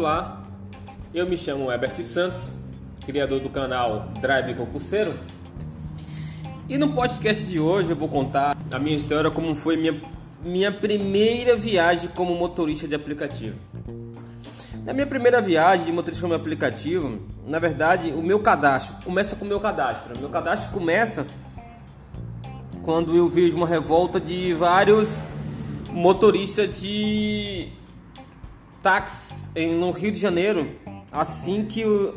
Olá, eu me chamo Herbert Santos, criador do canal Drive Concurseiro. E no podcast de hoje eu vou contar a minha história como foi minha, minha primeira viagem como motorista de aplicativo. Na minha primeira viagem de motorista como aplicativo, na verdade, o meu cadastro começa com o meu cadastro. Meu cadastro começa quando eu vejo uma revolta de vários motoristas de táxi no Rio de Janeiro assim que o,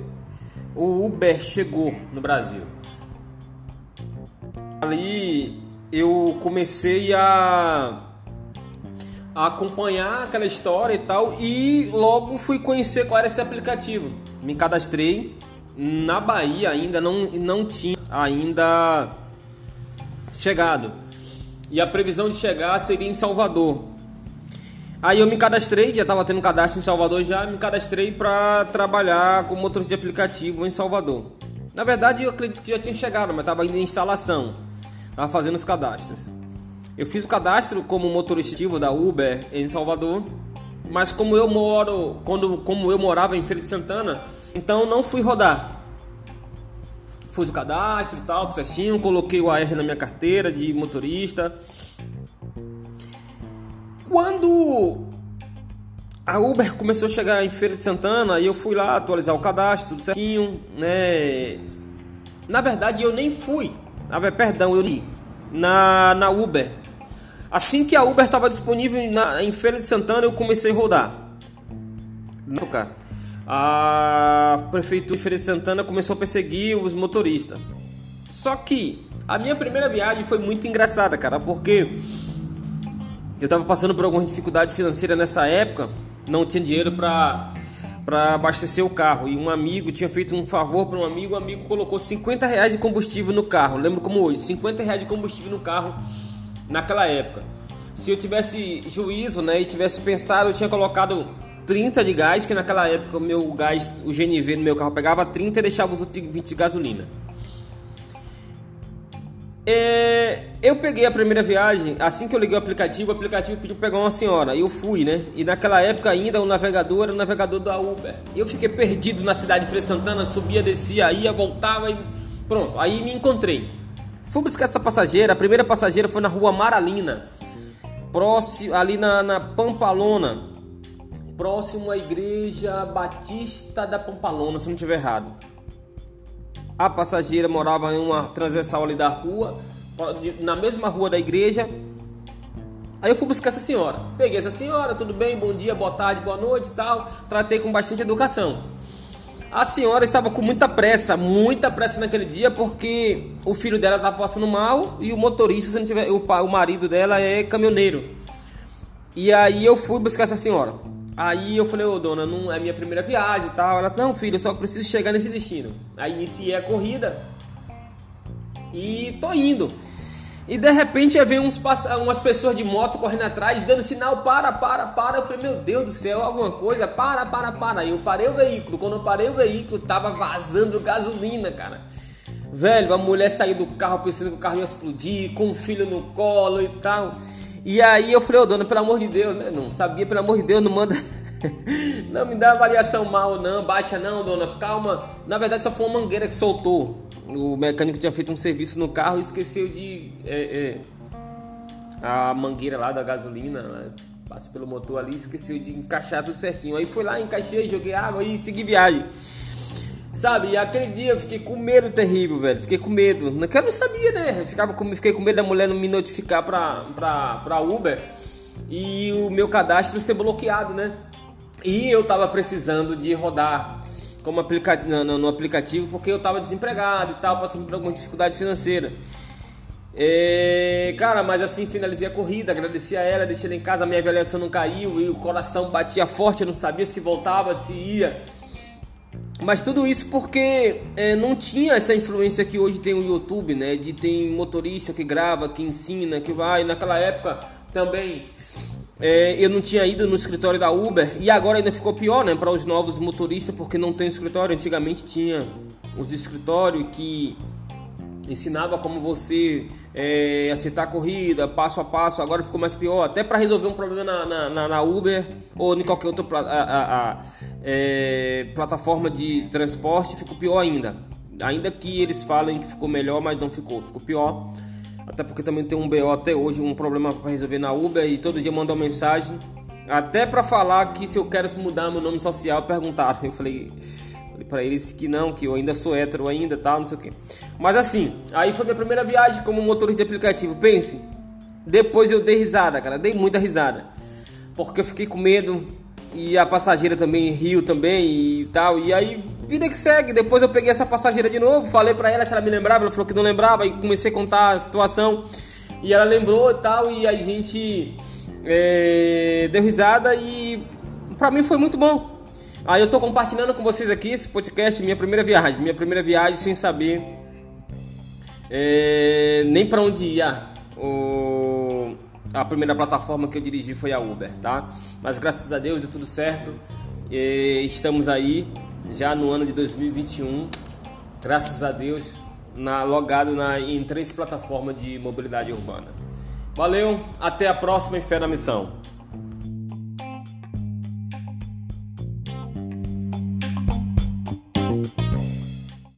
Uber chegou no Brasil. Ali eu comecei a, a acompanhar aquela história e tal e logo fui conhecer qual era esse aplicativo. Me cadastrei na Bahia ainda não não tinha ainda chegado. E a previsão de chegar seria em Salvador. Aí eu me cadastrei, já estava tendo cadastro em Salvador já, me cadastrei para trabalhar como motorista de aplicativo em Salvador. Na verdade, eu acredito que já tinha chegado, mas estava ainda em instalação. Estava fazendo os cadastros. Eu fiz o cadastro como motorista da Uber em Salvador, mas como eu moro, quando como eu morava em Feira de Santana, então não fui rodar. Fiz o cadastro e tal, certinho, coloquei o AR na minha carteira de motorista. Quando a Uber começou a chegar em Feira de Santana, e eu fui lá atualizar o cadastro, tudo certinho, né? Na verdade, eu nem fui. Ah, perdão, eu li na, na Uber. Assim que a Uber estava disponível na, em Feira de Santana, eu comecei a rodar. A prefeitura de Feira de Santana começou a perseguir os motoristas. Só que a minha primeira viagem foi muito engraçada, cara, porque eu estava passando por alguma dificuldade financeira nessa época, não tinha dinheiro para para abastecer o carro e um amigo tinha feito um favor para um amigo, o amigo colocou 50 reais de combustível no carro. Lembro como hoje, 50 reais de combustível no carro naquela época. Se eu tivesse juízo, né, e tivesse pensado, eu tinha colocado 30 de gás, que naquela época o meu gás, o GNV no meu carro pegava 30 e deixava os outros 20 de gasolina. É, eu peguei a primeira viagem, assim que eu liguei o aplicativo, o aplicativo pediu pegar uma senhora. E eu fui, né? E naquela época ainda o navegador era o navegador da Uber. Eu fiquei perdido na cidade de Freire Santana, subia, descia, ia, voltava e. Pronto, aí me encontrei. Fui buscar essa passageira, a primeira passageira foi na rua Maralina, próximo, ali na, na Pampalona, próximo à igreja Batista da Pampalona, se não estiver errado. A passageira morava em uma transversal ali da rua, na mesma rua da igreja. Aí eu fui buscar essa senhora. Peguei essa senhora, tudo bem, bom dia, boa tarde, boa noite e tal. Tratei com bastante educação. A senhora estava com muita pressa, muita pressa naquele dia, porque o filho dela estava passando mal e o motorista, se não tiver, o, o marido dela é caminhoneiro. E aí eu fui buscar essa senhora. Aí eu falei, ô dona, não é minha primeira viagem e tal. Ela, não, filho, eu só preciso chegar nesse destino. Aí iniciei a corrida e tô indo. E de repente vem uns, umas pessoas de moto correndo atrás, dando sinal, para, para, para. Eu falei, meu Deus do céu, alguma coisa, para, para, para. Eu parei o veículo. Quando eu parei o veículo, tava vazando gasolina, cara. Velho, a mulher saiu do carro pensando que o carro ia explodir, com o filho no colo e tal. E aí eu falei, ô oh, dona, pelo amor de Deus, né? Não sabia, pelo amor de Deus, não manda. não me dá avaliação mal, não, baixa não, dona, calma. Na verdade, só foi uma mangueira que soltou. O mecânico tinha feito um serviço no carro e esqueceu de. É, é, a mangueira lá da gasolina, né? passa pelo motor ali, esqueceu de encaixar tudo certinho. Aí fui lá, encaixei, joguei água e segui viagem. Sabe, e aquele dia eu fiquei com medo terrível, velho. Fiquei com medo. Porque eu não sabia, né? Ficava com, fiquei com medo da mulher não me notificar pra, pra, pra Uber e o meu cadastro ser bloqueado, né? E eu tava precisando de rodar como aplica no, no aplicativo porque eu tava desempregado e tal, passando por alguma dificuldade financeira. É, cara, mas assim finalizei a corrida, agradeci a ela, deixei ela em casa, a minha avaliação não caiu e o coração batia forte, eu não sabia se voltava, se ia. Mas tudo isso porque é, não tinha essa influência que hoje tem o YouTube, né? De tem motorista que grava, que ensina, que vai. Naquela época também é, eu não tinha ido no escritório da Uber e agora ainda ficou pior, né? Para os novos motoristas porque não tem escritório. Antigamente tinha os escritórios que ensinava como você é, acertar a corrida, passo a passo, agora ficou mais pior. Até para resolver um problema na, na, na, Uber ou em qualquer outra a, a, a, é, plataforma de transporte, ficou pior ainda. Ainda que eles falem que ficou melhor, mas não ficou, ficou pior. Até porque também tem um BO até hoje, um problema para resolver na Uber e todo dia mandam mensagem. Até para falar que se eu quero mudar meu nome social, perguntaram. Eu falei para eles que não, que eu ainda sou hétero ainda, tal, não sei o que. Mas assim, aí foi minha primeira viagem como motorista de aplicativo. Pense, depois eu dei risada, cara, dei muita risada. Porque eu fiquei com medo e a passageira também riu também e tal. E aí, vida que segue. Depois eu peguei essa passageira de novo, falei para ela se ela me lembrava, ela falou que não lembrava e comecei a contar a situação. E ela lembrou e tal, e a gente é, deu risada e para mim foi muito bom. Aí eu tô compartilhando com vocês aqui esse podcast, minha primeira viagem, minha primeira viagem sem saber é, nem para onde ia. O, a primeira plataforma que eu dirigi foi a Uber, tá? Mas graças a Deus deu tudo certo. E estamos aí já no ano de 2021, graças a Deus, na logado na, em três plataformas de mobilidade urbana. Valeu, até a próxima e fé na missão.